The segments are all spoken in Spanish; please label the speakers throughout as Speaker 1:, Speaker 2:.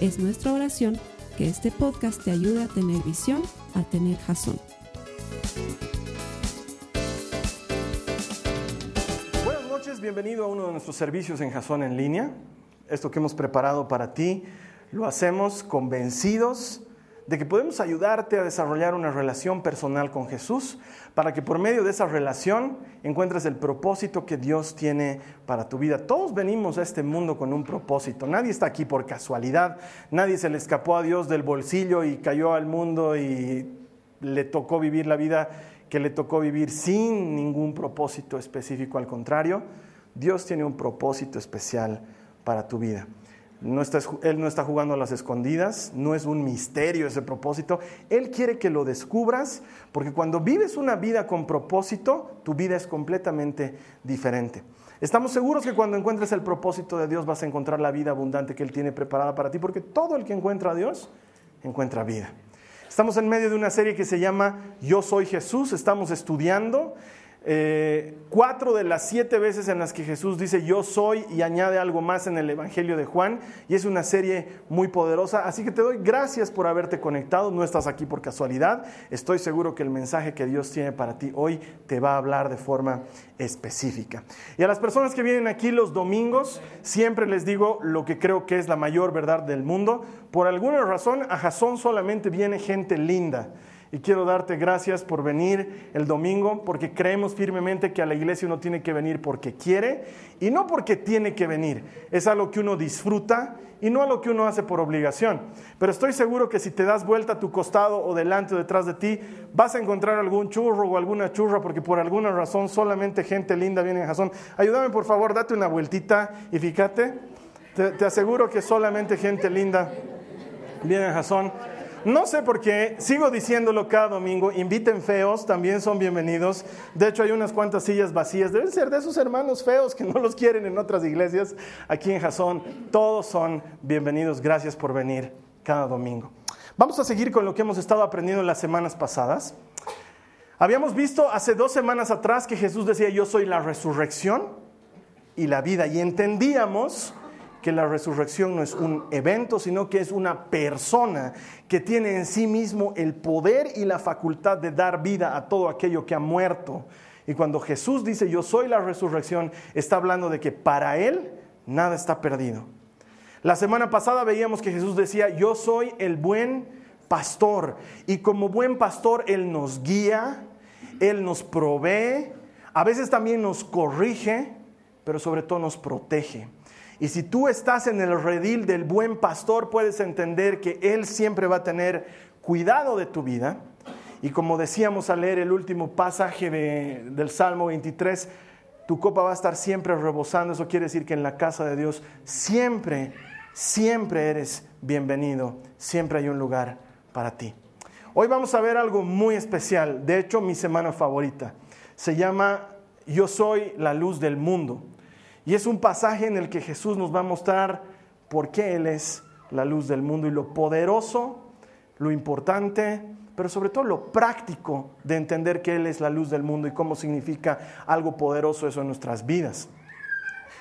Speaker 1: Es nuestra oración que este podcast te ayude a tener visión, a tener jazón.
Speaker 2: Buenas noches, bienvenido a uno de nuestros servicios en Jazón en línea. Esto que hemos preparado para ti lo hacemos convencidos de que podemos ayudarte a desarrollar una relación personal con Jesús para que por medio de esa relación encuentres el propósito que Dios tiene para tu vida. Todos venimos a este mundo con un propósito. Nadie está aquí por casualidad. Nadie se le escapó a Dios del bolsillo y cayó al mundo y le tocó vivir la vida que le tocó vivir sin ningún propósito específico. Al contrario, Dios tiene un propósito especial para tu vida. Él no está jugando a las escondidas, no es un misterio ese propósito. Él quiere que lo descubras porque cuando vives una vida con propósito, tu vida es completamente diferente. Estamos seguros que cuando encuentres el propósito de Dios vas a encontrar la vida abundante que Él tiene preparada para ti, porque todo el que encuentra a Dios encuentra vida. Estamos en medio de una serie que se llama Yo Soy Jesús, estamos estudiando eh, cuatro de las siete veces en las que Jesús dice yo soy y añade algo más en el Evangelio de Juan y es una serie muy poderosa. Así que te doy gracias por haberte conectado. No estás aquí por casualidad. Estoy seguro que el mensaje que Dios tiene para ti hoy te va a hablar de forma específica. Y a las personas que vienen aquí los domingos, siempre les digo lo que creo que es la mayor verdad del mundo. Por alguna razón, a Jasón solamente viene gente linda. Y quiero darte gracias por venir el domingo, porque creemos firmemente que a la iglesia uno tiene que venir porque quiere y no porque tiene que venir. Es algo que uno disfruta y no algo que uno hace por obligación. Pero estoy seguro que si te das vuelta a tu costado o delante o detrás de ti, vas a encontrar algún churro o alguna churra, porque por alguna razón solamente gente linda viene en Jazón. Ayúdame por favor, date una vueltita y fíjate. Te, te aseguro que solamente gente linda viene en Jazón. No sé por qué, sigo diciéndolo cada domingo, inviten feos, también son bienvenidos. De hecho, hay unas cuantas sillas vacías, deben ser de esos hermanos feos que no los quieren en otras iglesias. Aquí en Jasón, todos son bienvenidos. Gracias por venir cada domingo. Vamos a seguir con lo que hemos estado aprendiendo las semanas pasadas. Habíamos visto hace dos semanas atrás que Jesús decía, yo soy la resurrección y la vida, y entendíamos que la resurrección no es un evento, sino que es una persona que tiene en sí mismo el poder y la facultad de dar vida a todo aquello que ha muerto. Y cuando Jesús dice yo soy la resurrección, está hablando de que para Él nada está perdido. La semana pasada veíamos que Jesús decía yo soy el buen pastor. Y como buen pastor Él nos guía, Él nos provee, a veces también nos corrige, pero sobre todo nos protege. Y si tú estás en el redil del buen pastor, puedes entender que Él siempre va a tener cuidado de tu vida. Y como decíamos al leer el último pasaje del Salmo 23, tu copa va a estar siempre rebosando. Eso quiere decir que en la casa de Dios siempre, siempre eres bienvenido. Siempre hay un lugar para ti. Hoy vamos a ver algo muy especial. De hecho, mi semana favorita. Se llama Yo soy la luz del mundo. Y es un pasaje en el que Jesús nos va a mostrar por qué Él es la luz del mundo y lo poderoso, lo importante, pero sobre todo lo práctico de entender que Él es la luz del mundo y cómo significa algo poderoso eso en nuestras vidas.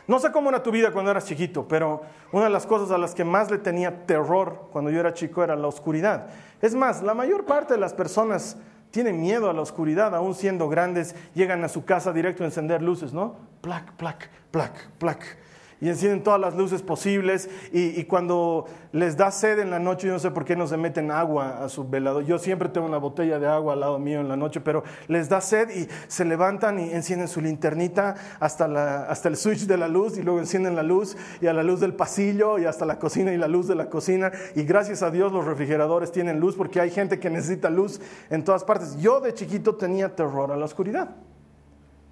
Speaker 2: No sé cómo era tu vida cuando eras chiquito, pero una de las cosas a las que más le tenía terror cuando yo era chico era la oscuridad. Es más, la mayor parte de las personas tienen miedo a la oscuridad, aún siendo grandes, llegan a su casa directo a encender luces, ¿no? Plac, plac, plac, plac y encienden todas las luces posibles y, cuando les da sed en la noche, yo no sé por qué no se meten agua a su velador. Yo siempre tengo una botella de agua al lado mío en la noche, pero les da sed y se levantan y encienden su linternita hasta, hasta el switch de la luz y luego encienden la luz y a la luz del pasillo y hasta la cocina y la luz de la cocina. Y gracias a Dios los refrigeradores tienen luz porque hay gente que necesita luz en todas partes. Yo de chiquito tenía terror a la oscuridad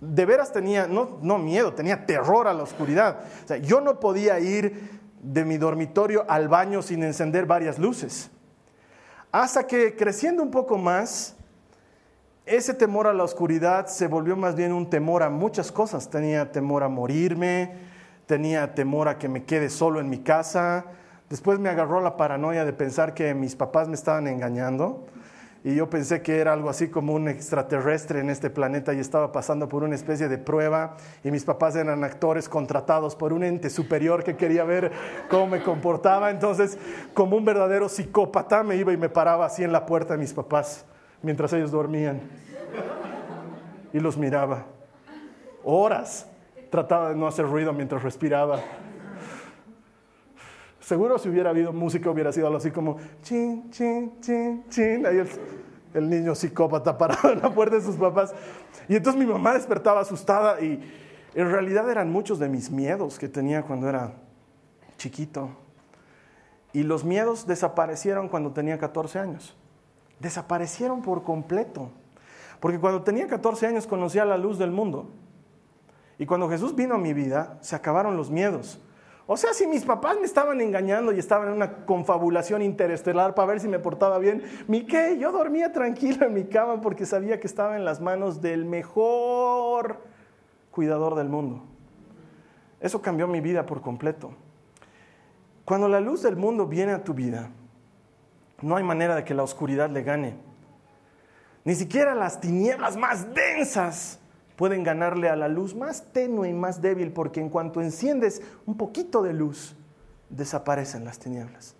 Speaker 2: de veras tenía, no, no miedo, tenía terror a la oscuridad. O sea, yo no podía ir de mi dormitorio al baño sin encender varias luces. Hasta que creciendo un poco más, ese temor a la oscuridad se volvió más bien un temor a muchas cosas. Tenía temor a morirme, tenía temor a que me quede solo en mi casa. Después me agarró la paranoia de pensar que mis papás me estaban engañando y yo pensé que era algo así como un extraterrestre en este planeta y estaba pasando por una especie de prueba y mis papás eran actores contratados por un ente superior que quería ver cómo me comportaba. Entonces, como un verdadero psicópata, me iba y me paraba así en la puerta de mis papás mientras ellos dormían y los miraba. Horas trataba de no hacer ruido mientras respiraba. Seguro si hubiera habido música hubiera sido algo así como chin, chin, chin, chin. Ahí el, niño psicópata parado en la puerta de sus papás. Y entonces mi mamá despertaba asustada y en realidad eran muchos de mis miedos que tenía cuando era chiquito. Y los miedos desaparecieron cuando tenía 14 años. Desaparecieron por completo. Porque cuando tenía 14 años conocía la luz del mundo. Y cuando Jesús vino a mi vida, se acabaron los miedos. O sea, si mis papás me estaban engañando y estaban en una confabulación interestelar para ver si me portaba bien, ¿mi qué? Yo dormía tranquilo en mi cama porque sabía que estaba en las manos del mejor cuidador del mundo. Eso cambió mi vida por completo. Cuando la luz del mundo viene a tu vida, no hay manera de que la oscuridad le gane. Ni siquiera las tinieblas más densas pueden ganarle a la luz más tenue y más débil, porque en cuanto enciendes un poquito de luz, desaparecen las tinieblas.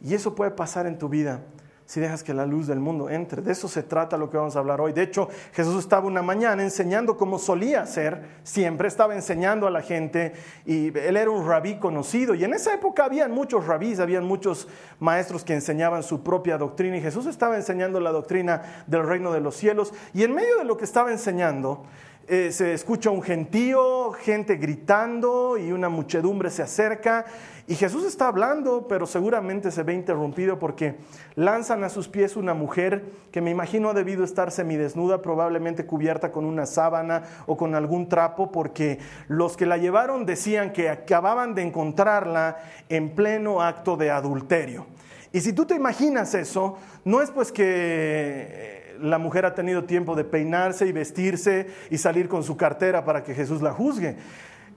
Speaker 2: Y eso puede pasar en tu vida si dejas que la luz del mundo entre. De eso se trata lo que vamos a hablar hoy. De hecho, Jesús estaba una mañana enseñando como solía hacer, siempre estaba enseñando a la gente y él era un rabí conocido. Y en esa época habían muchos rabís, habían muchos maestros que enseñaban su propia doctrina y Jesús estaba enseñando la doctrina del reino de los cielos. Y en medio de lo que estaba enseñando, eh, se escucha un gentío, gente gritando y una muchedumbre se acerca. Y Jesús está hablando, pero seguramente se ve interrumpido porque lanzan a sus pies una mujer que me imagino ha debido estar semidesnuda, probablemente cubierta con una sábana o con algún trapo, porque los que la llevaron decían que acababan de encontrarla en pleno acto de adulterio. Y si tú te imaginas eso, no es pues que la mujer ha tenido tiempo de peinarse y vestirse y salir con su cartera para que Jesús la juzgue.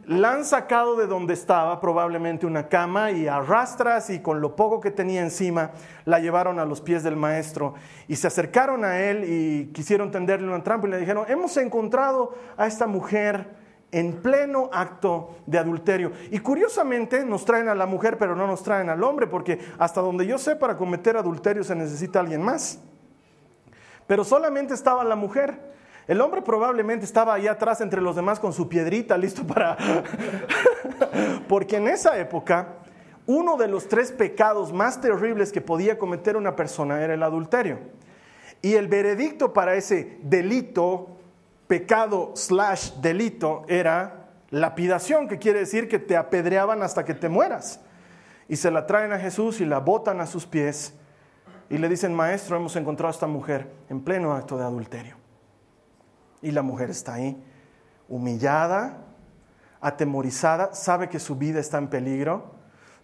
Speaker 2: La han sacado de donde estaba, probablemente una cama, y arrastras y con lo poco que tenía encima la llevaron a los pies del maestro y se acercaron a él y quisieron tenderle una trampa y le dijeron, hemos encontrado a esta mujer en pleno acto de adulterio. Y curiosamente nos traen a la mujer, pero no nos traen al hombre, porque hasta donde yo sé, para cometer adulterio se necesita alguien más pero solamente estaba la mujer. El hombre probablemente estaba ahí atrás entre los demás con su piedrita listo para... Porque en esa época, uno de los tres pecados más terribles que podía cometer una persona era el adulterio. Y el veredicto para ese delito, pecado slash delito, era lapidación, que quiere decir que te apedreaban hasta que te mueras. Y se la traen a Jesús y la botan a sus pies y le dicen, maestro, hemos encontrado a esta mujer en pleno acto de adulterio. Y la mujer está ahí, humillada, atemorizada, sabe que su vida está en peligro.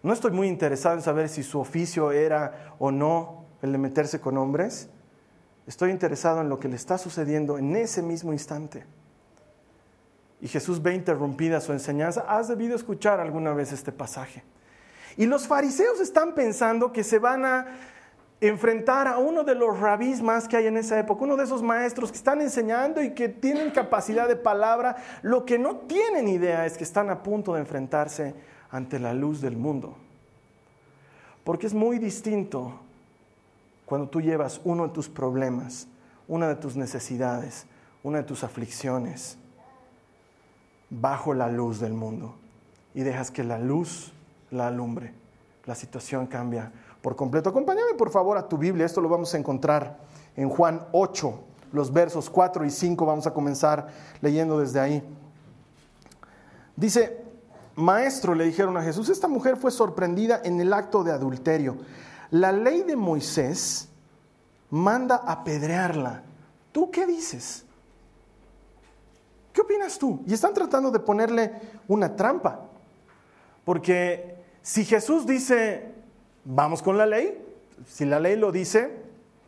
Speaker 2: No estoy muy interesado en saber si su oficio era o no el de meterse con hombres. Estoy interesado en lo que le está sucediendo en ese mismo instante. Y Jesús ve interrumpida su enseñanza. Has debido escuchar alguna vez este pasaje. Y los fariseos están pensando que se van a enfrentar a uno de los rabís más que hay en esa época, uno de esos maestros que están enseñando y que tienen capacidad de palabra, lo que no tienen idea es que están a punto de enfrentarse ante la luz del mundo. Porque es muy distinto cuando tú llevas uno de tus problemas, una de tus necesidades, una de tus aflicciones bajo la luz del mundo y dejas que la luz la alumbre. La situación cambia por completo. Acompáñame por favor a tu Biblia, esto lo vamos a encontrar en Juan 8, los versos 4 y 5, vamos a comenzar leyendo desde ahí. Dice, maestro, le dijeron a Jesús, esta mujer fue sorprendida en el acto de adulterio. La ley de Moisés manda apedrearla. ¿Tú qué dices? ¿Qué opinas tú? Y están tratando de ponerle una trampa. Porque si Jesús dice, vamos con la ley, si la ley lo dice,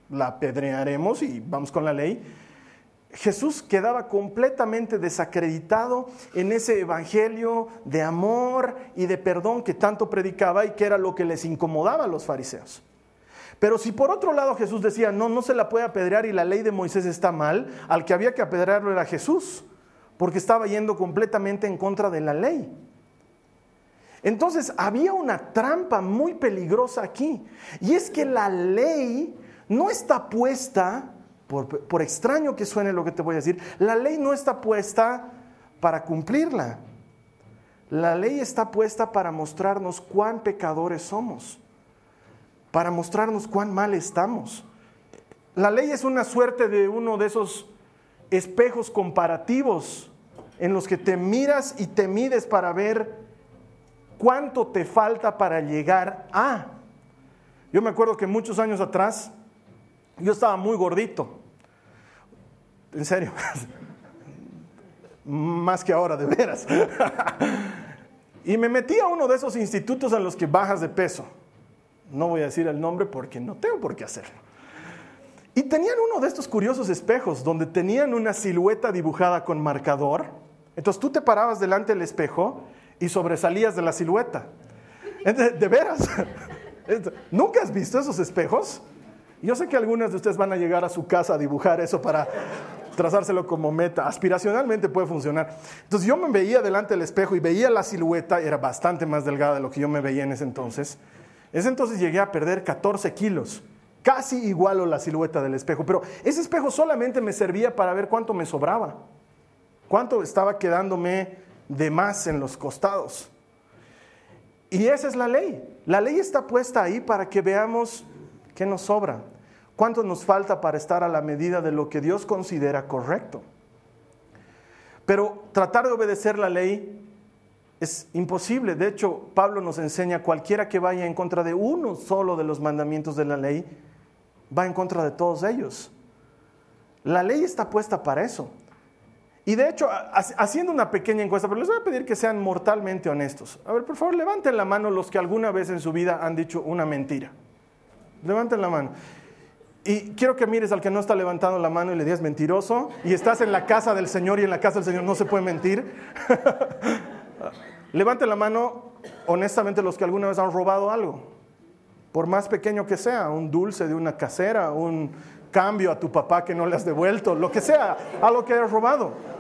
Speaker 2: la apedrearemos y vamos con la ley. Jesús quedaba completamente desacreditado en ese evangelio de amor y de perdón que tanto predicaba y que era lo que les incomodaba a los fariseos. Pero si por otro lado Jesús decía, no, no se la puede apedrear y la ley de Moisés está mal, al que había que apedrearlo era Jesús, porque estaba yendo completamente en contra de la ley. Entonces había una trampa muy peligrosa aquí, y es que la ley no está puesta, por, por, extraño que suene lo que te voy a decir, la ley no está puesta para cumplirla. La ley está puesta para mostrarnos cuán pecadores somos para mostrarnos cuán mal estamos. La ley es una suerte de uno de esos espejos comparativos en los que te miras y te mides para ver cuánto te falta para llegar a. Yo me acuerdo que muchos años atrás yo estaba muy gordito. En serio. Más que ahora, de veras. y me metí a uno de esos institutos en los que bajas de peso. No voy a decir el nombre porque no tengo por qué hacerlo. Y tenían uno de estos curiosos espejos donde tenían una silueta dibujada con marcador. Entonces tú te parabas delante del espejo y sobresalías de la silueta. De veras, ¿nunca has visto esos espejos? Yo sé que algunas de ustedes van a llegar a su casa a dibujar eso para trazárselo como meta. Aspiracionalmente puede funcionar. Entonces yo me veía delante del espejo y veía la silueta, era bastante más delgada de lo que yo me veía en ese entonces. Ese entonces llegué a perder 14 kilos, casi igual a la silueta del espejo, pero ese espejo solamente me servía para ver cuánto me sobraba, cuánto estaba quedándome de más en los costados. Y esa es la ley. La ley está puesta ahí para que veamos qué nos sobra, cuánto nos falta para estar a la medida de lo que Dios considera correcto. Pero tratar de obedecer la ley es imposible. De hecho, Pablo nos enseña, cualquiera que vaya en contra de uno solo de los mandamientos de la ley, va en contra de todos ellos. La ley está puesta para eso. Y de hecho, haciendo una pequeña encuesta, pero les voy a pedir que sean mortalmente honestos. A ver, por favor, levanten la mano los que alguna vez en su vida han dicho una mentira. Levanten la mano. Y quiero que mires al que no está levantando la mano y le digas mentiroso. Y estás en la casa del Señor y en la casa del Señor no se puede mentir. Levante la mano, honestamente, los que alguna vez han robado algo, por más pequeño que sea, un dulce de una casera, un cambio a tu papá que no le has devuelto, lo que sea, algo que hayas robado.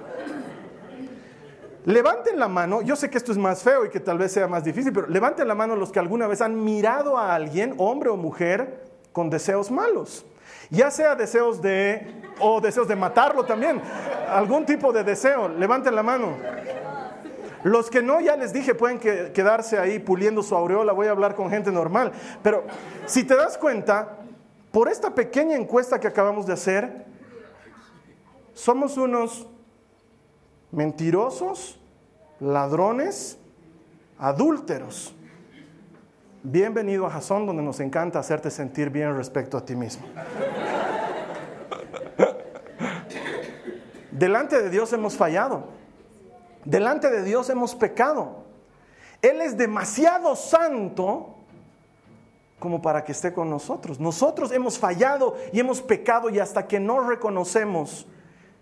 Speaker 2: Levanten la mano, yo sé que esto es más feo y que tal vez sea más difícil, pero levanten la mano los que alguna vez han mirado a alguien, hombre o mujer, con deseos malos. Ya sea deseos de, o deseos de matarlo también, algún tipo de deseo, levanten la mano. Los que no, ya les dije, pueden quedarse ahí puliendo su aureola, voy a hablar con gente normal. Pero si te das cuenta, por esta pequeña encuesta que acabamos de hacer, somos unos mentirosos, ladrones, adúlteros. Bienvenido a Jason, donde nos encanta hacerte sentir bien respecto a ti mismo. Delante de Dios hemos fallado. Delante de Dios hemos pecado. Él es demasiado santo como para que esté con nosotros. Nosotros hemos fallado y hemos pecado y hasta que no reconocemos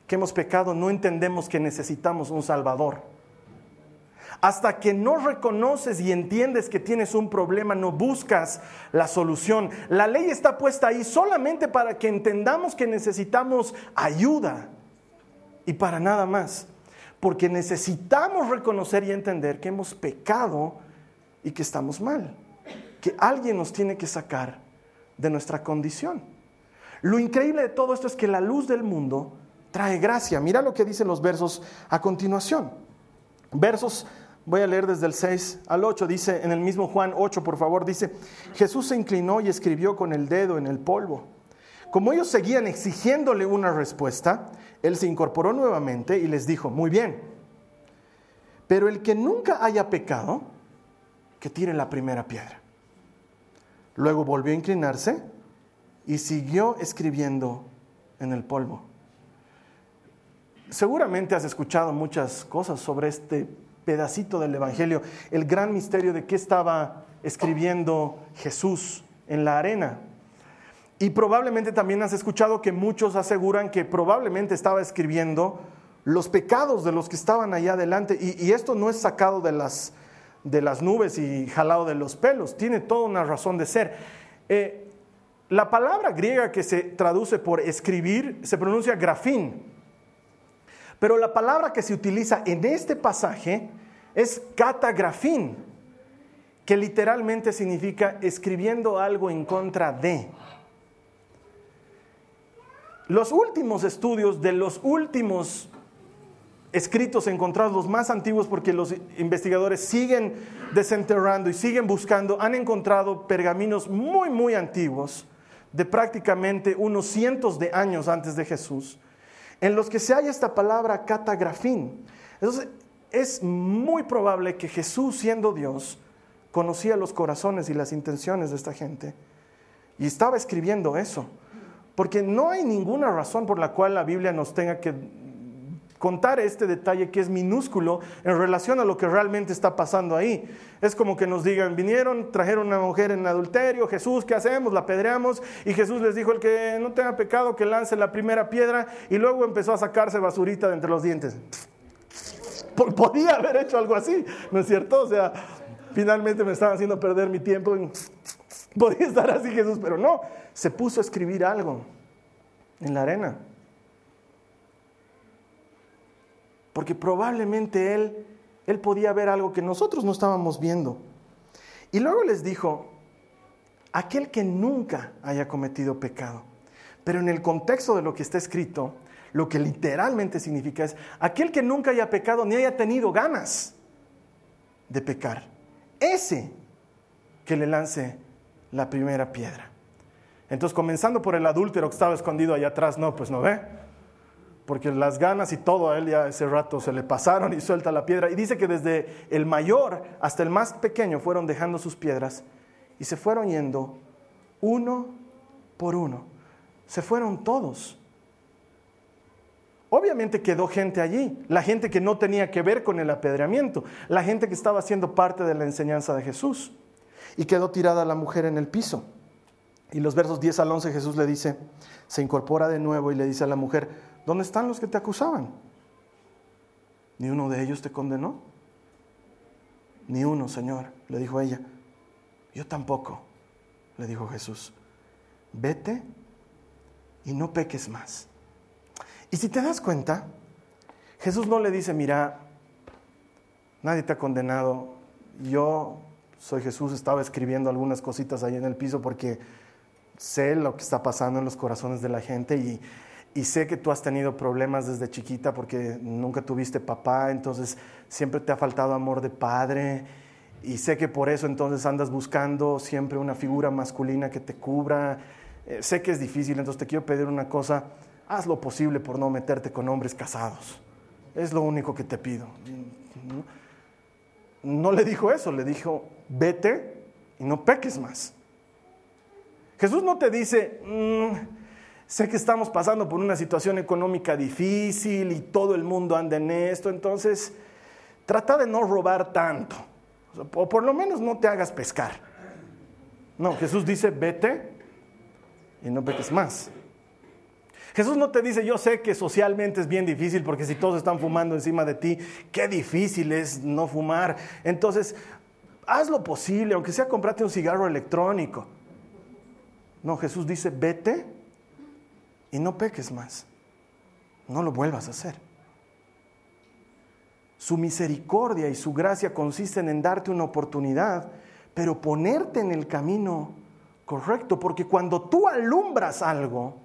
Speaker 2: que hemos pecado, no entendemos que necesitamos un Salvador. Hasta que no reconoces y entiendes que tienes un problema, no buscas la solución. La ley está puesta ahí solamente para que entendamos que necesitamos ayuda y para nada más porque necesitamos reconocer y entender que hemos pecado y que estamos mal, que alguien nos tiene que sacar de nuestra condición. Lo increíble de todo esto es que la luz del mundo trae gracia. Mira lo que dicen los versos a continuación. Versos, voy a leer desde el 6 al 8, dice en el mismo Juan 8, por favor, dice, Jesús se inclinó y escribió con el dedo en el polvo. Como ellos seguían exigiéndole una respuesta, él se incorporó nuevamente y les dijo, muy bien, pero el que nunca haya pecado, que tire la primera piedra. Luego volvió a inclinarse y siguió escribiendo en el polvo. Seguramente has escuchado muchas cosas sobre este pedacito del Evangelio, el gran misterio de qué estaba escribiendo Jesús en la arena. Y probablemente también has escuchado que muchos aseguran que probablemente estaba escribiendo los pecados de los que estaban allá adelante. Y, esto no es sacado de las, de las nubes y jalado de los pelos, tiene toda una razón de ser. Eh, la palabra griega que se traduce por escribir se pronuncia grafín, pero la palabra que se utiliza en este pasaje es catagrafín, que literalmente significa escribiendo algo en contra de. Los últimos estudios de los últimos escritos encontrados, los más antiguos, porque los investigadores siguen desenterrando y siguen buscando, han encontrado pergaminos muy, muy antiguos, de prácticamente unos cientos de años antes de Jesús, en los que se halla esta palabra catagrafín. Entonces, es muy probable que Jesús, siendo Dios, conocía los corazones y las intenciones de esta gente y estaba escribiendo eso. Porque no hay ninguna razón por la cual la Biblia nos tenga que contar este detalle que es minúsculo en relación a lo que realmente está pasando ahí. Es como que nos digan, vinieron, trajeron una mujer en adulterio, Jesús, ¿qué hacemos? La apedreamos y Jesús les dijo, el que no tenga pecado, que lance la primera piedra y luego empezó a sacarse basurita de entre los dientes. Podía haber hecho algo así, ¿no es cierto? O sea, finalmente me estaban haciendo perder mi tiempo. Podía estar así Jesús, pero no, se puso a escribir algo en la arena. Porque probablemente él, él podía ver algo que nosotros no estábamos viendo. Y luego les dijo, aquel que nunca haya cometido pecado. Pero en el contexto de lo que está escrito, lo que literalmente significa es aquel que nunca haya pecado ni haya tenido ganas de pecar. Ese que le lance la primera piedra. Entonces, comenzando por el adúltero que estaba escondido allá atrás, no, pues no ve porque las ganas y todo a él ya ese rato se le pasaron y suelta la piedra. Y dice que desde el mayor hasta el más pequeño fueron dejando sus piedras y se fueron yendo uno por uno. Se fueron todos. Obviamente quedó gente allí, la gente que no tenía que ver con el apedreamiento, la gente que estaba siendo parte de la enseñanza de Jesús. Y quedó tirada la mujer en el piso. Y los versos 10 al 11 Jesús le dice, se incorpora de nuevo y le dice a la mujer, ¿Dónde están los que te acusaban? ¿Ni uno de ellos te condenó? Ni uno, Señor, le dijo ella. Yo tampoco, le dijo Jesús. Vete y no peques más. Y si te das cuenta, Jesús no le dice, mira, nadie te ha condenado. Yo soy Jesús, estaba escribiendo algunas cositas ahí en el piso porque sé lo que está pasando en los corazones de la gente y y sé que tú has tenido problemas desde chiquita porque nunca tuviste papá, entonces siempre te ha faltado amor de padre. Y sé que por eso entonces andas buscando siempre una figura masculina que te cubra. Eh, sé que es difícil, entonces te quiero pedir una cosa. Haz lo posible por no meterte con hombres casados. Es lo único que te pido. No le dijo eso, le dijo, vete y no peques más. Jesús no te dice, mm, sé que estamos pasando por una situación económica difícil y todo el mundo anda en esto, entonces trata de no robar tanto, o por lo menos no te hagas pescar. No, Jesús dice, vete y no peques más. Jesús no te dice, yo sé que socialmente es bien difícil porque si todos están fumando encima de ti, qué difícil es no fumar. Entonces, haz lo posible, aunque sea comprarte un cigarro electrónico. No, Jesús dice, vete y no peques más. No lo vuelvas a hacer. Su misericordia y su gracia consisten en darte una oportunidad, pero ponerte en el camino correcto, porque cuando tú alumbras algo,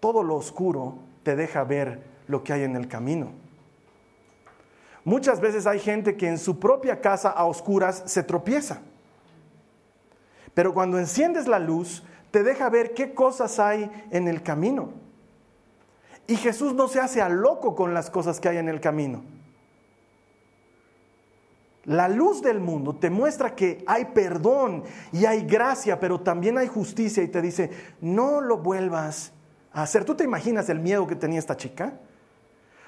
Speaker 2: todo lo oscuro te deja ver lo que hay en el camino. Muchas veces hay gente que en su propia casa a oscuras se tropieza. Pero cuando enciendes la luz, te deja ver qué cosas hay en el camino. Y Jesús no se hace a loco con las cosas que hay en el camino. La luz del mundo te muestra que hay perdón y hay gracia, pero también hay justicia y te dice, no lo vuelvas a hacer. ¿Tú te imaginas el miedo que tenía esta chica?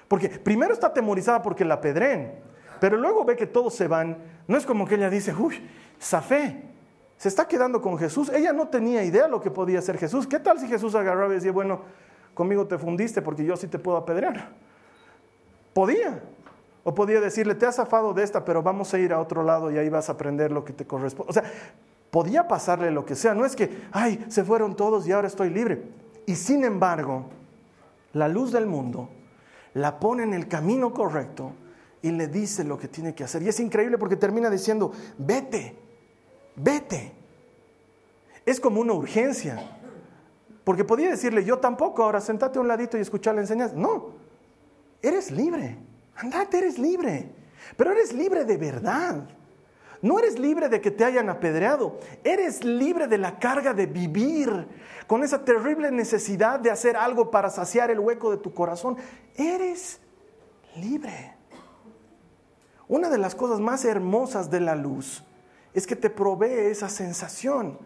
Speaker 2: Porque primero está atemorizada porque la pedren. Pero luego ve que todos se van. No es como que ella dice, uy, Zafé, se está quedando con Jesús. Ella no tenía idea lo que podía hacer Jesús. ¿Qué tal si Jesús agarraba y decía, bueno, conmigo te fundiste porque yo sí te puedo apedrear? Podía. O podía decirle, te has zafado de esta, pero vamos a ir a otro lado y ahí vas a aprender lo que te corresponde. O sea, podía pasarle lo que sea. No es que, ay, se fueron todos y ahora estoy libre. Y sin embargo, la luz del mundo la pone en el camino correcto y le dice lo que tiene que hacer. Y es increíble porque termina diciendo, vete, vete. Es como una urgencia. Porque podía decirle, yo tampoco, ahora sentate a un ladito y escucha la enseñanza. No, eres libre. Andate, eres libre. Pero eres libre de verdad. No eres libre de que te hayan apedreado. Eres libre de la carga de vivir con esa terrible necesidad de hacer algo para saciar el hueco de tu corazón. Eres libre. Una de las cosas más hermosas de la luz es que te provee esa sensación.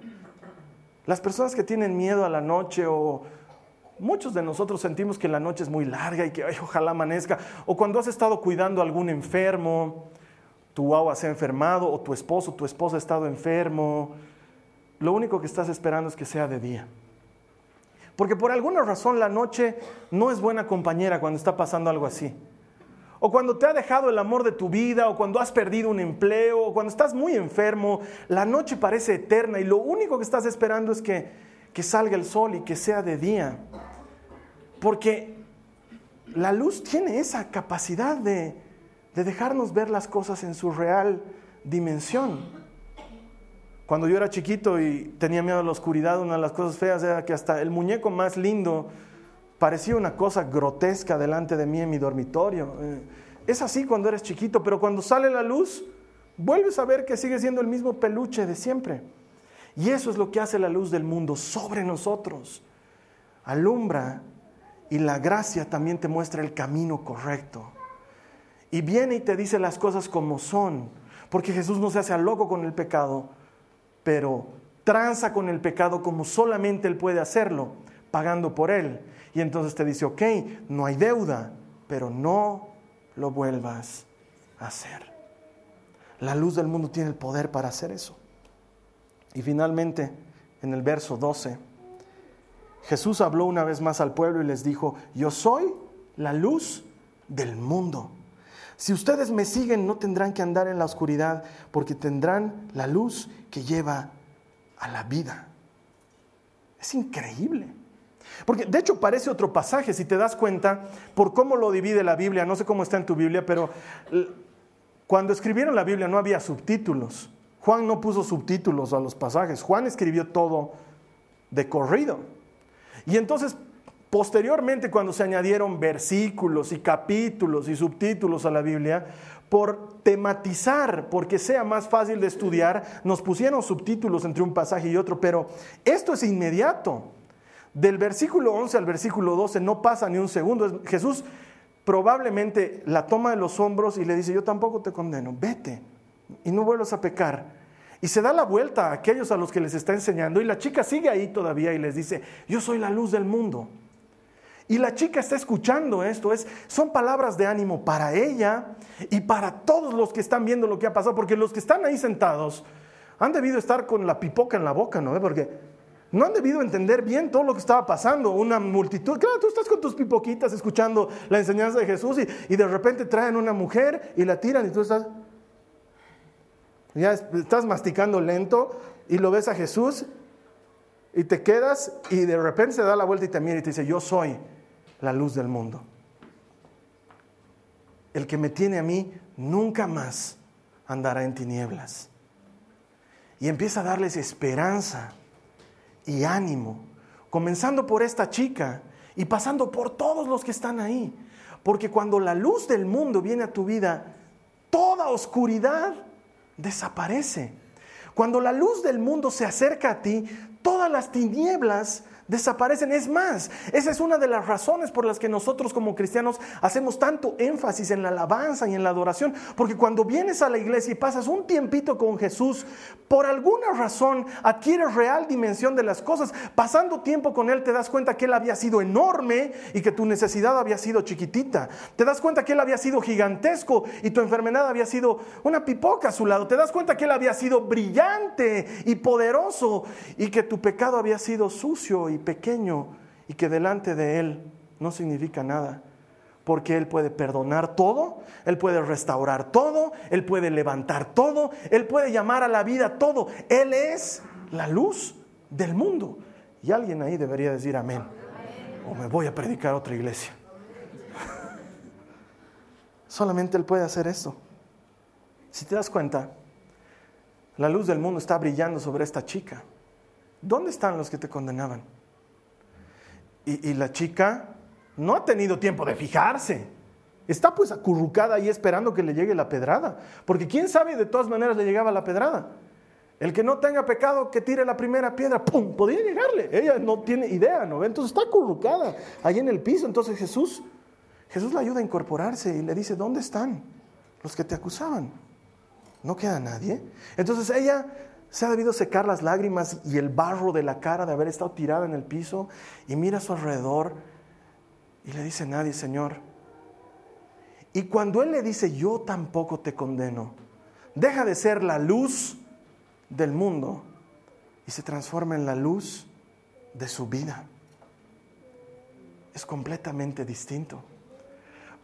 Speaker 2: Las personas que tienen miedo a la noche o muchos de nosotros sentimos que la noche es muy larga y que ojalá amanezca, o cuando has estado cuidando a algún enfermo, tu agua se ha enfermado o tu esposo, tu esposa ha estado enfermo, lo único que estás esperando es que sea de día. Porque por alguna razón la noche no es buena compañera cuando está pasando algo así o cuando te ha dejado el amor de tu vida, o cuando has perdido un empleo, o cuando estás muy enfermo, la noche parece eterna y lo único que estás esperando es que, que salga el sol y que sea de día. Porque la luz tiene esa capacidad de, de dejarnos ver las cosas en su real dimensión. Cuando yo era chiquito y tenía miedo a la oscuridad, una de las cosas feas era que hasta el muñeco más lindo parecía una cosa grotesca delante de mí en mi dormitorio. Eh, es así cuando eres chiquito, pero cuando sale la luz, vuelves a ver que sigue siendo el mismo peluche de siempre. Y eso es lo que hace la luz del mundo sobre nosotros. Alumbra y la gracia también te muestra el camino correcto. Y viene y te dice las cosas como son, porque Jesús no se hace loco con el pecado, pero tranza con el pecado como solamente Él puede hacerlo, pagando por Él. Y entonces te dice, ok, no hay deuda, pero no lo vuelvas a hacer. La luz del mundo tiene el poder para hacer eso. Y finalmente, en el verso 12, Jesús habló una vez más al pueblo y les dijo, yo soy la luz del mundo. Si ustedes me siguen no tendrán que andar en la oscuridad porque tendrán la luz que lleva a la vida. Es increíble. Porque de hecho parece otro pasaje, si te das cuenta, por cómo lo divide la Biblia, no sé cómo está en tu Biblia, pero cuando escribieron la Biblia no había subtítulos. Juan no puso subtítulos a los pasajes, Juan escribió todo de corrido. Y entonces, posteriormente, cuando se añadieron versículos y capítulos y subtítulos a la Biblia, por tematizar, porque sea más fácil de estudiar, nos pusieron subtítulos entre un pasaje y otro, pero esto es inmediato. Del versículo 11 al versículo 12 no pasa ni un segundo. Jesús probablemente la toma de los hombros y le dice, yo tampoco te condeno, vete y no vuelvas a pecar. Y se da la vuelta a aquellos a los que les está enseñando y la chica sigue ahí todavía y les dice, yo soy la luz del mundo. Y la chica está escuchando esto, es, son palabras de ánimo para ella y para todos los que están viendo lo que ha pasado, porque los que están ahí sentados han debido estar con la pipoca en la boca, ¿no? Porque no han debido entender bien todo lo que estaba pasando. Una multitud, claro, tú estás con tus pipoquitas escuchando la enseñanza de Jesús y, de repente traen una mujer y la tiran y tú estás, ya estás masticando lento y lo ves a Jesús y te quedas y de repente se da la vuelta y te mira y te dice, yo soy la luz del mundo. El que me tiene a mí nunca más andará en tinieblas. Y empieza a darles esperanza y ánimo, comenzando por esta chica y pasando por todos los que están ahí. Porque cuando la luz del mundo viene a tu vida, toda oscuridad desaparece. Cuando la luz del mundo se acerca a ti, todas las tinieblas desaparecen. Es más, esa es una de las razones por las que nosotros como cristianos hacemos tanto énfasis en la alabanza y en la adoración, porque cuando vienes a la iglesia y pasas un tiempito con Jesús, por alguna razón adquieres real dimensión de las cosas. Pasando tiempo con Él te das cuenta que Él había sido enorme y que tu necesidad había sido chiquitita. Te das cuenta que Él había sido gigantesco y tu enfermedad había sido una pipoca a su lado. Te das cuenta que Él había sido brillante y poderoso y que tu pecado había sido sucio y pequeño y que delante de Él no significa nada. Porque Él puede perdonar todo, Él puede restaurar todo, Él puede levantar todo, Él puede llamar a la vida todo. Él es la luz del mundo. Y alguien ahí debería decir amén. O me voy a predicar a otra iglesia. Solamente Él puede hacer eso. Si te das cuenta, la luz del mundo está brillando sobre esta chica. ¿Dónde están los que te condenaban? Y, la chica no ha tenido tiempo de fijarse. Está pues acurrucada ahí esperando que le llegue la pedrada. Porque quién sabe, de todas maneras le llegaba la pedrada. El que no tenga pecado, que tire la primera piedra, ¡pum! Podía llegarle. Ella no tiene idea, ¿no? Entonces está acurrucada ahí en el piso. Entonces Jesús, Jesús la ayuda a incorporarse y le dice, ¿dónde están los que te acusaban? No queda nadie. Entonces ella se ha debido secar las lágrimas y el barro de la cara de haber estado tirada en el piso y mira a su alrededor y le dice, nadie, Señor. Y cuando Él le dice, yo tampoco te condeno, deja de ser la luz del mundo y se transforma en la luz de su vida. Es completamente distinto.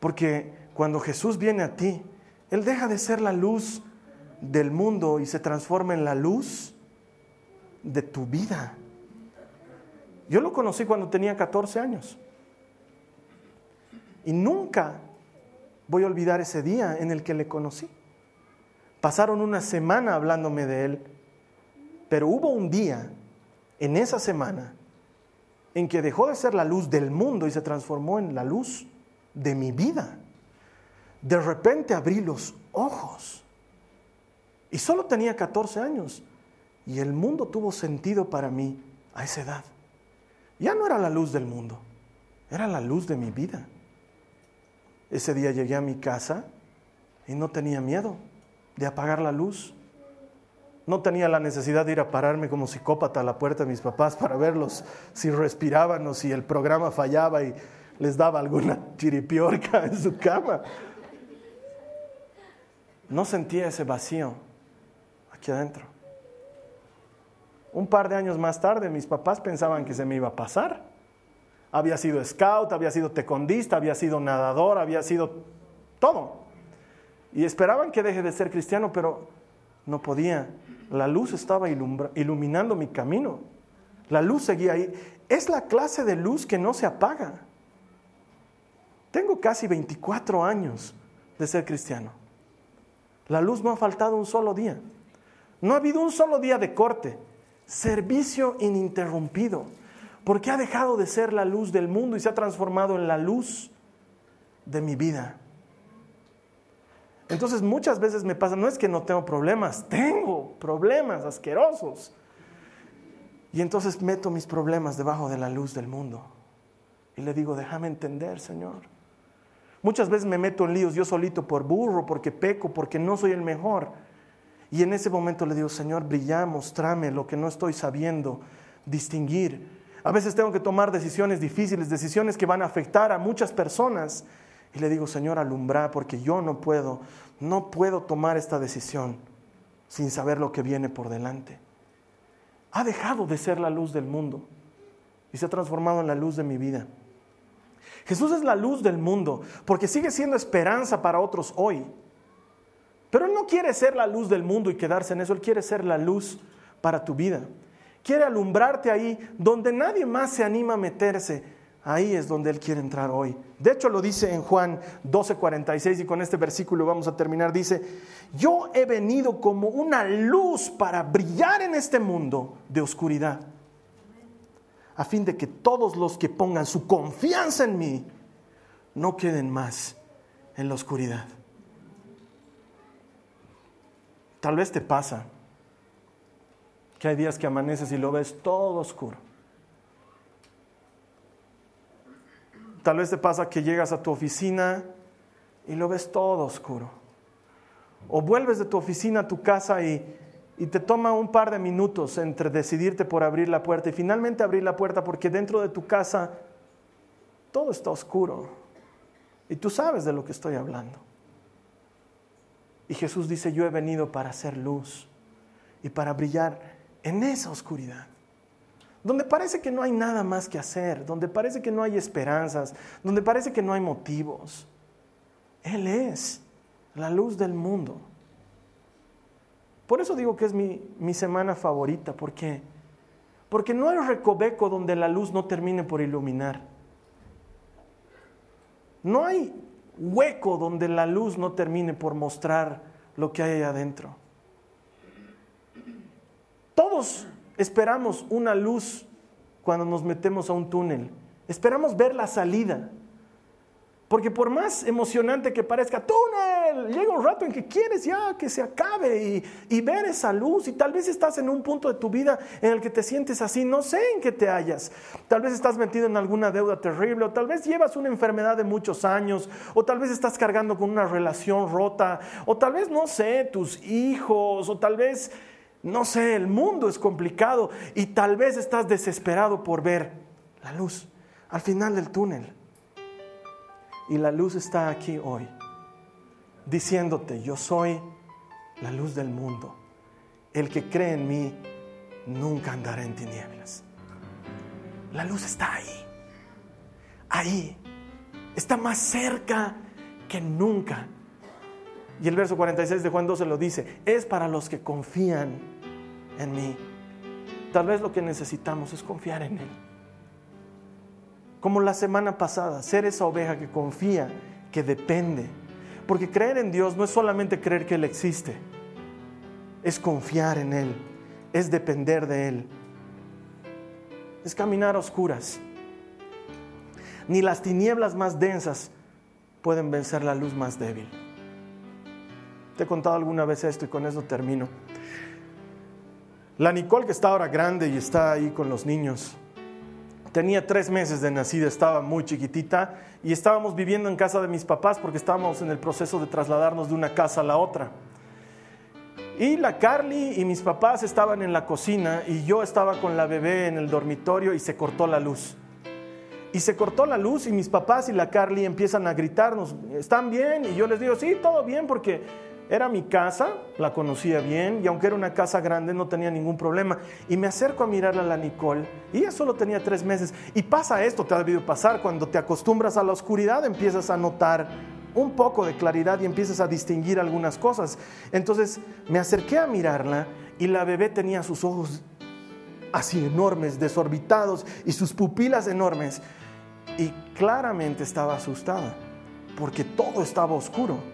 Speaker 2: Porque cuando Jesús viene a ti, Él deja de ser la luz del mundo y se transforma en la luz de tu vida. Yo lo conocí cuando tenía 14 años. Y nunca voy a olvidar ese día en el que le conocí. Pasaron una semana hablándome de él, pero hubo un día en esa semana en que dejó de ser la luz del mundo y se transformó en la luz de mi vida. De repente abrí los ojos y solo tenía 14 años. Y el mundo tuvo sentido para mí a esa edad. Ya no era la luz del mundo, era la luz de mi vida. Ese día llegué a mi casa y no tenía miedo de apagar la luz. No tenía la necesidad de ir a pararme como psicópata a la puerta de mis papás para verlos si respiraban o si el programa fallaba y les daba alguna chiripiorca en su cama. No sentía ese vacío adentro. Un par de años más tarde mis papás pensaban que se me iba a pasar. Había sido scout, había sido tecondista, había sido nadador, había sido todo. Y esperaban que deje de ser cristiano, pero no podía. La luz estaba iluminando mi camino. La luz seguía ahí. Es la clase de luz que no se apaga. Tengo casi 24 años de ser cristiano. La luz no ha faltado un solo día. No ha habido un solo día de corte. Servicio ininterrumpido. Porque ha dejado de ser la luz del mundo y se ha transformado en la luz de mi vida. Entonces muchas veces me pasa, no es que no tengo problemas, tengo problemas asquerosos. Y entonces meto mis problemas debajo de la luz del mundo. Y le digo, déjame entender, Señor. Muchas veces me meto en líos yo solito por burro, porque peco, porque no soy el mejor. Y en ese momento le digo, Señor, brilla, mostrame lo que no estoy sabiendo distinguir. A veces tengo que tomar decisiones difíciles, decisiones que van a afectar a muchas personas. Y le digo, Señor, alumbra, porque yo no puedo, no puedo tomar esta decisión sin saber lo que viene por delante. Ha dejado de ser la luz del mundo y se ha transformado en la luz de mi vida. Jesús es la luz del mundo porque sigue siendo esperanza para otros hoy. Pero Él no quiere ser la luz del mundo y quedarse en eso, Él quiere ser la luz para tu vida. Quiere alumbrarte ahí donde nadie más se anima a meterse. Ahí es donde Él quiere entrar hoy. De hecho lo dice en Juan 12:46 y con este versículo vamos a terminar. Dice, yo he venido como una luz para brillar en este mundo de oscuridad, a fin de que todos los que pongan su confianza en mí no queden más en la oscuridad. Tal vez te pasa que hay días que amaneces y lo ves todo oscuro. Tal vez te pasa que llegas a tu oficina y lo ves todo oscuro. O vuelves de tu oficina a tu casa y, y te toma un par de minutos entre decidirte por abrir la puerta y finalmente abrir la puerta porque dentro de tu casa todo está oscuro. Y tú sabes de lo que estoy hablando. Y Jesús dice, yo he venido para hacer luz y para brillar en esa oscuridad. Donde parece que no hay nada más que hacer, donde parece que no hay esperanzas, donde parece que no hay motivos. Él es la luz del mundo. Por eso digo que es mi, semana favorita, porque, porque no hay recoveco donde la luz no termine por iluminar. No hay hueco donde la luz no termine por mostrar lo que hay ahí adentro. Todos esperamos una luz cuando nos metemos a un túnel. Esperamos ver la salida. Porque por más emocionante que parezca, túnel, llega un rato en que quieres ya que se acabe y, ver esa luz y tal vez estás en un punto de tu vida en el que te sientes así, no sé en qué te hallas. Tal vez estás metido en alguna deuda terrible o tal vez llevas una enfermedad de muchos años o tal vez estás cargando con una relación rota o tal vez, no sé, tus hijos o tal vez, no sé, el mundo es complicado y tal vez estás desesperado por ver la luz al final del túnel. Y la luz está aquí hoy, diciéndote, yo soy la luz del mundo. El que cree en mí nunca andará en tinieblas. La luz está ahí, ahí, está más cerca que nunca. Y el verso 46 de Juan 12 lo dice, es para los que confían en mí. Tal vez lo que necesitamos es confiar en Él como la semana pasada, ser esa oveja que confía, que depende. Porque creer en Dios no es solamente creer que Él existe, es confiar en Él, es depender de Él, es caminar a oscuras. Ni las tinieblas más densas pueden vencer la luz más débil. Te he contado alguna vez esto y con eso termino. La Nicole que está ahora grande y está ahí con los niños, Tenía tres meses de nacida, estaba muy chiquitita y estábamos viviendo en casa de mis papás porque estábamos en el proceso de trasladarnos de una casa a la otra. Y la Carly y mis papás estaban en la cocina y yo estaba con la bebé en el dormitorio y se cortó la luz. Y se cortó la luz y mis papás y la Carly empiezan a gritarnos, ¿están bien? Y yo les digo, sí, todo bien porque era mi casa, la conocía bien y aunque era una casa grande no tenía ningún problema. Y me acerco a mirarla a la Nicole y ella solo tenía tres meses. Y pasa esto, te ha debido pasar, cuando te acostumbras a la oscuridad empiezas a notar un poco de claridad y empiezas a distinguir algunas cosas. Entonces me acerqué a mirarla y la bebé tenía sus ojos así enormes, desorbitados y sus pupilas enormes. Y claramente estaba asustada porque todo estaba oscuro.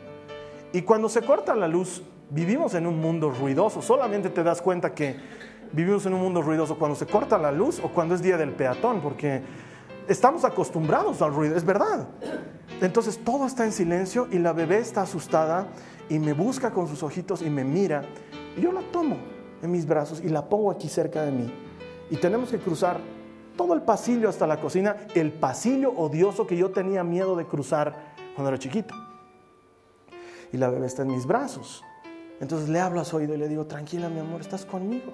Speaker 2: Y cuando se corta la luz, vivimos en un mundo ruidoso. Solamente te das cuenta que vivimos en un mundo ruidoso cuando se corta la luz o cuando es día del peatón, porque estamos acostumbrados al ruido, es verdad. Entonces todo está en silencio y la bebé está asustada y me busca con sus ojitos y me mira. Y yo la tomo en mis brazos y la pongo aquí cerca de mí. Y tenemos que cruzar todo el pasillo hasta la cocina, el pasillo odioso que yo tenía miedo de cruzar cuando era chiquito y la bebé está en mis brazos. Entonces le hablo a su oído y le digo, tranquila mi amor, estás conmigo,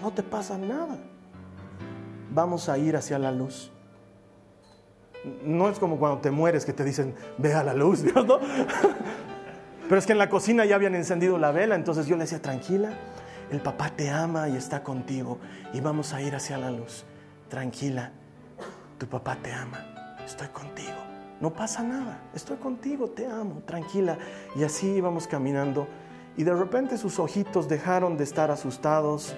Speaker 2: no te pasa nada. Vamos a ir hacia la luz. No es como cuando te mueres que te dicen, ve a la luz, Dios, ¿no? Pero es que en la cocina ya habían encendido la vela, entonces yo le decía, tranquila, el papá te ama y está contigo y vamos a ir hacia la luz. Tranquila, tu papá te ama, estoy contigo no pasa nada, estoy contigo, te amo, tranquila. Y así íbamos caminando y de repente sus ojitos dejaron de estar asustados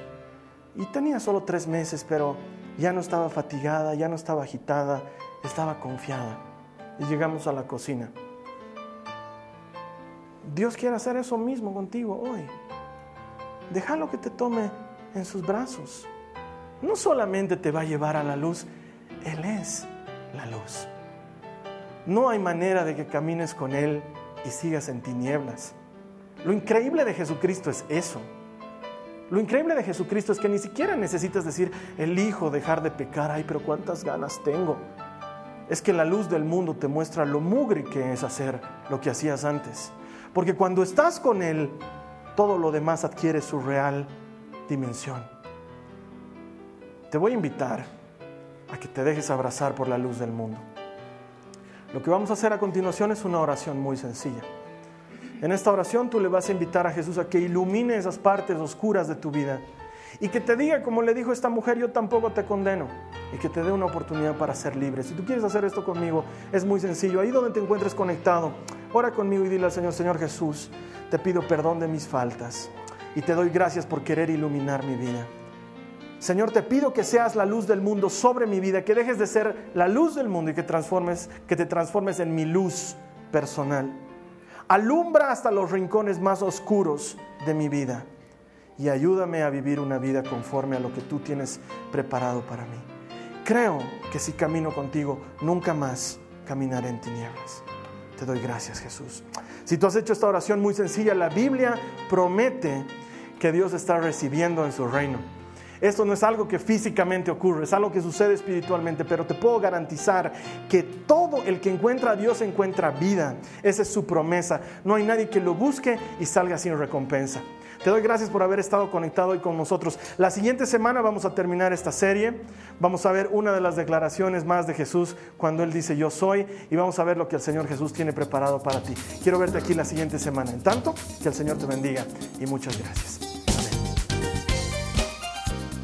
Speaker 2: y tenía solo tres meses, pero ya no estaba fatigada, ya no estaba agitada, estaba confiada. Y llegamos a la cocina. Dios quiere hacer eso mismo contigo hoy. Déjalo que te tome en sus brazos. No solamente te va a llevar a la luz, Él es la luz. No hay manera de que camines con Él y sigas en tinieblas. Lo increíble de Jesucristo es eso. Lo increíble de Jesucristo es que ni siquiera necesitas decir, elijo dejar de pecar, ay, pero cuántas ganas tengo. es que la luz del mundo te muestra lo mugre que es hacer lo que hacías antes. Porque cuando estás con Él, todo lo demás adquiere su real dimensión. Te voy a invitar a que te dejes abrazar por la luz del mundo. Lo que vamos a hacer a continuación es una oración muy sencilla. En esta oración tú le vas a invitar a Jesús a que ilumine esas partes oscuras de tu vida y que te diga, como le dijo esta mujer, yo tampoco te condeno y que te dé una oportunidad para ser libre. Si tú quieres hacer esto conmigo, es muy sencillo. Ahí donde te encuentres conectado, ora conmigo y dile al Señor, Señor Jesús, te pido perdón de mis faltas y te doy gracias por querer iluminar mi vida. Señor, te pido que seas la luz del mundo sobre mi vida, que dejes de ser la luz del mundo y que que te transformes en mi luz personal. Alumbra hasta los rincones más oscuros de mi vida y ayúdame a vivir una vida conforme a lo que tú tienes preparado para mí. Creo que si camino contigo, nunca más caminaré en tinieblas. Te doy gracias, Jesús. Si tú has hecho esta oración muy sencilla, la Biblia promete que Dios está recibiendo en su reino. Esto no es algo que físicamente ocurre, es algo que sucede espiritualmente, pero te puedo garantizar que todo el que encuentra a Dios encuentra vida. Esa es su promesa. No hay nadie que lo busque y salga sin recompensa. Te doy gracias por haber estado conectado hoy con nosotros. La siguiente semana vamos a terminar esta serie. Vamos a ver una de las declaraciones más de Jesús cuando Él dice yo soy y vamos a ver lo que el Señor Jesús tiene preparado para ti. Quiero verte aquí la siguiente semana. En tanto, que el Señor te bendiga y muchas gracias.